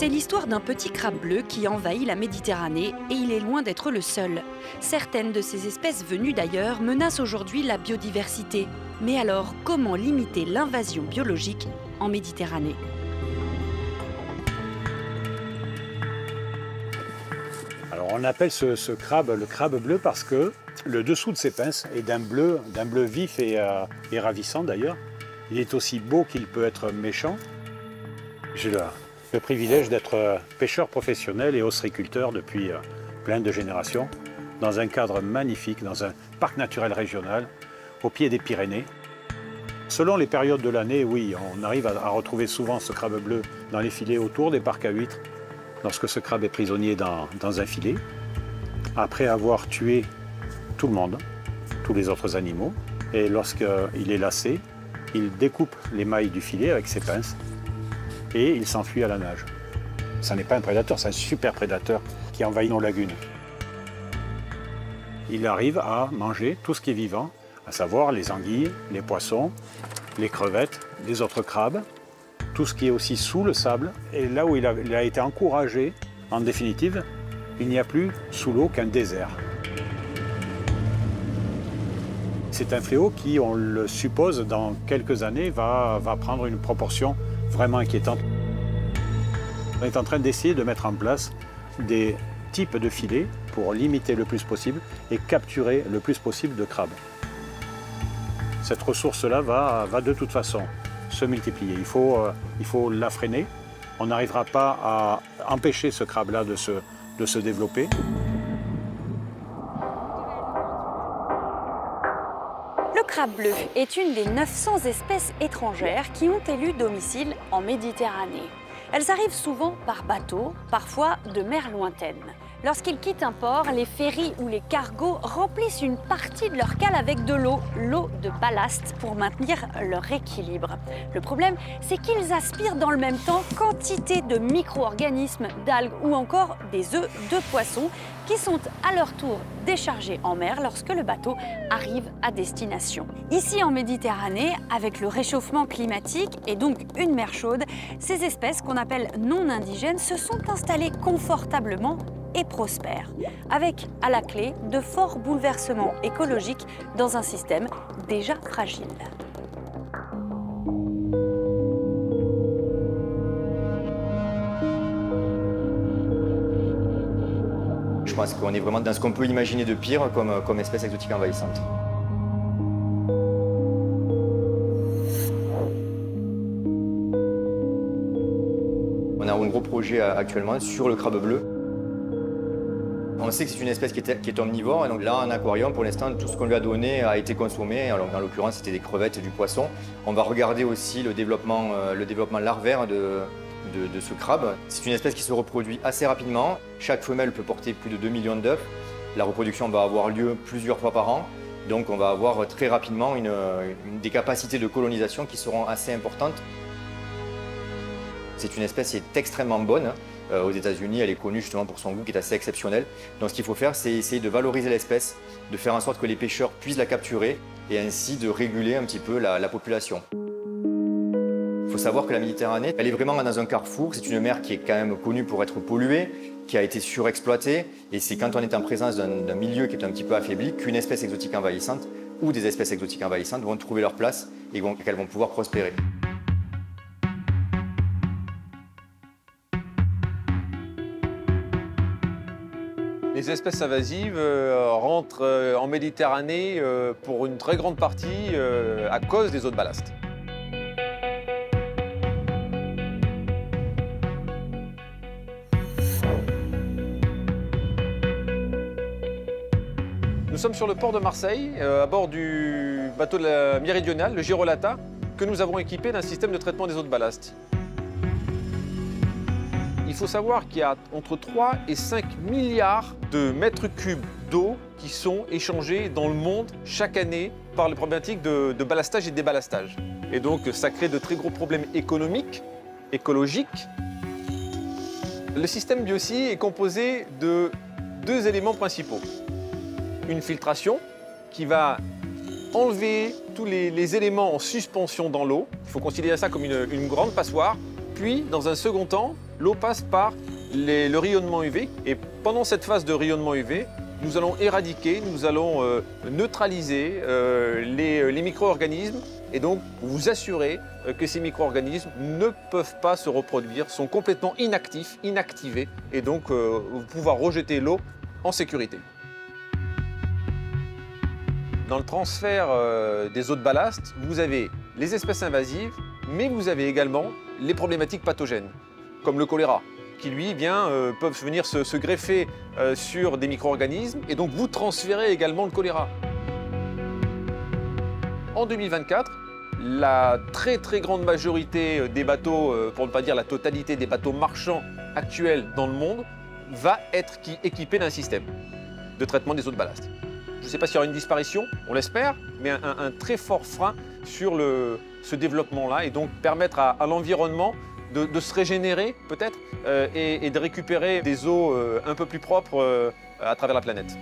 C'est l'histoire d'un petit crabe bleu qui envahit la Méditerranée et il est loin d'être le seul. Certaines de ces espèces venues d'ailleurs menacent aujourd'hui la biodiversité. Mais alors, comment limiter l'invasion biologique en Méditerranée? Alors on appelle ce, ce crabe le crabe bleu parce que le dessous de ses pinces est d'un bleu, d'un bleu vif et, euh, et ravissant d'ailleurs. Il est aussi beau qu'il peut être méchant. J'ai le, le privilège d'être euh, pêcheur professionnel et ostréiculteur depuis euh, plein de générations, dans un cadre magnifique, dans un parc naturel régional, au pied des Pyrénées. Selon les périodes de l'année, oui, on arrive à, retrouver souvent ce crabe bleu dans les filets autour des parcs à huîtres, lorsque ce crabe est prisonnier dans, dans un filet, après avoir tué tout le monde, tous les autres animaux, et lorsqu'il est lassé, il découpe les mailles du filet avec ses pinces et il s'enfuit à la nage. Ce n'est pas un prédateur, c'est un super prédateur qui envahit nos lagunes. Il arrive à manger tout ce qui est vivant, à savoir les anguilles, les poissons, les crevettes, les autres crabes, tout ce qui est aussi sous le sable. Et là où il a, été encouragé, en définitive, il n'y a plus sous l'eau qu'un désert. C'est un fléau qui, on le suppose, dans quelques années, va prendre une proportion vraiment inquiétante. On est en train d'essayer de mettre en place des types de filets pour limiter le plus possible et capturer le plus possible de crabes. Cette ressource-là va, va de toute façon se multiplier. Il faut, euh, il faut la freiner. On n'arrivera pas à empêcher ce crabe-là de se, de se développer. Crabe bleu est une des 900 espèces étrangères qui ont élu domicile en Méditerranée. Elles arrivent souvent par bateau, parfois de mer lointaine. Lorsqu'ils quittent un port, les ferries ou les cargos remplissent une partie de leur cale avec de l'eau, l'eau de ballast, pour maintenir leur équilibre. Le problème, c'est qu'ils aspirent dans le même temps quantité de micro-organismes, d'algues ou encore des œufs de poissons qui sont à leur tour déchargés en mer lorsque le bateau arrive à destination. Ici en Méditerranée, avec le réchauffement climatique et donc une mer chaude, ces espèces qu'on appelle non indigènes se sont installées confortablement et prospères, avec à la clé de forts bouleversements écologiques dans un système déjà fragile. Je pense qu'on est vraiment dans ce qu'on peut imaginer de pire comme, comme espèce exotique envahissante. On a un gros projet euh, actuellement sur le crabe bleu. On sait que c'est une espèce qui est, omnivore, et donc là, en aquarium, pour l'instant, tout ce qu'on lui a donné a été consommé. Alors, en l'occurrence, c'était des crevettes et du poisson. On va regarder aussi le développement, euh, larvaire de, ce crabe. C'est une espèce qui se reproduit assez rapidement. Chaque femelle peut porter plus de 2 millions d'œufs. La reproduction va avoir lieu plusieurs fois par an. Donc, on va avoir très rapidement des capacités de colonisation qui seront assez importantes. C'est une espèce qui est extrêmement bonne. Euh, aux États-Unis, elle est connue justement pour son goût qui est assez exceptionnel. Donc ce qu'il faut faire, c'est essayer de valoriser l'espèce, de faire en sorte que les pêcheurs puissent la capturer et ainsi de réguler un petit peu la, la population. Il faut savoir que la Méditerranée, elle est vraiment dans un carrefour. C'est une mer qui est quand même connue pour être polluée, qui a été surexploitée. Et c'est quand on est en présence d'un milieu qui est un petit peu affaibli qu'une espèce exotique envahissante ou des espèces exotiques envahissantes vont trouver leur place et qu'elles vont pouvoir prospérer. Les espèces invasives euh, rentrent euh, en Méditerranée euh, pour une très grande partie à cause des eaux de ballast. Nous sommes sur le port de Marseille, à bord du bateau de Méridionale, le Girolata, que nous avons équipé d'un système de traitement des eaux de ballast. Il faut savoir qu'il y a entre 3 et 5 milliards de mètres cubes d'eau qui sont échangés dans le monde chaque année par les problématiques de, de ballastage et déballastage. Et donc ça crée de très gros problèmes économiques, écologiques. Le système Biosi est composé de deux éléments principaux. Une filtration qui va enlever tous les, éléments en suspension dans l'eau. Il faut considérer ça comme une grande passoire. Puis, dans un second temps, l'eau passe par le rayonnement UV. Et pendant cette phase de rayonnement UV, nous allons éradiquer, nous allons euh, neutraliser euh, les, les micro-organismes et donc vous assurer euh, que ces micro-organismes ne peuvent pas se reproduire, sont complètement inactifs, inactivés et donc euh, pouvoir rejeter l'eau en sécurité. Dans le transfert euh, des eaux de ballast, vous avez les espèces invasives, mais vous avez également les problématiques pathogènes, comme le choléra, qui lui bien, euh, peuvent venir se, greffer euh, sur des micro-organismes, et donc vous transférez également le choléra. En 2024, la très très grande majorité des bateaux, euh, pour ne pas dire la totalité des bateaux marchands actuels dans le monde, va être qui- équipé d'un système de traitement des eaux de ballast. Je ne sais pas s'il y aura une disparition, on l'espère, mais un, très fort frein sur ce développement-là et donc permettre à l'environnement de, se régénérer peut-être euh, et, et de récupérer des eaux euh, un peu plus propres euh, à travers la planète.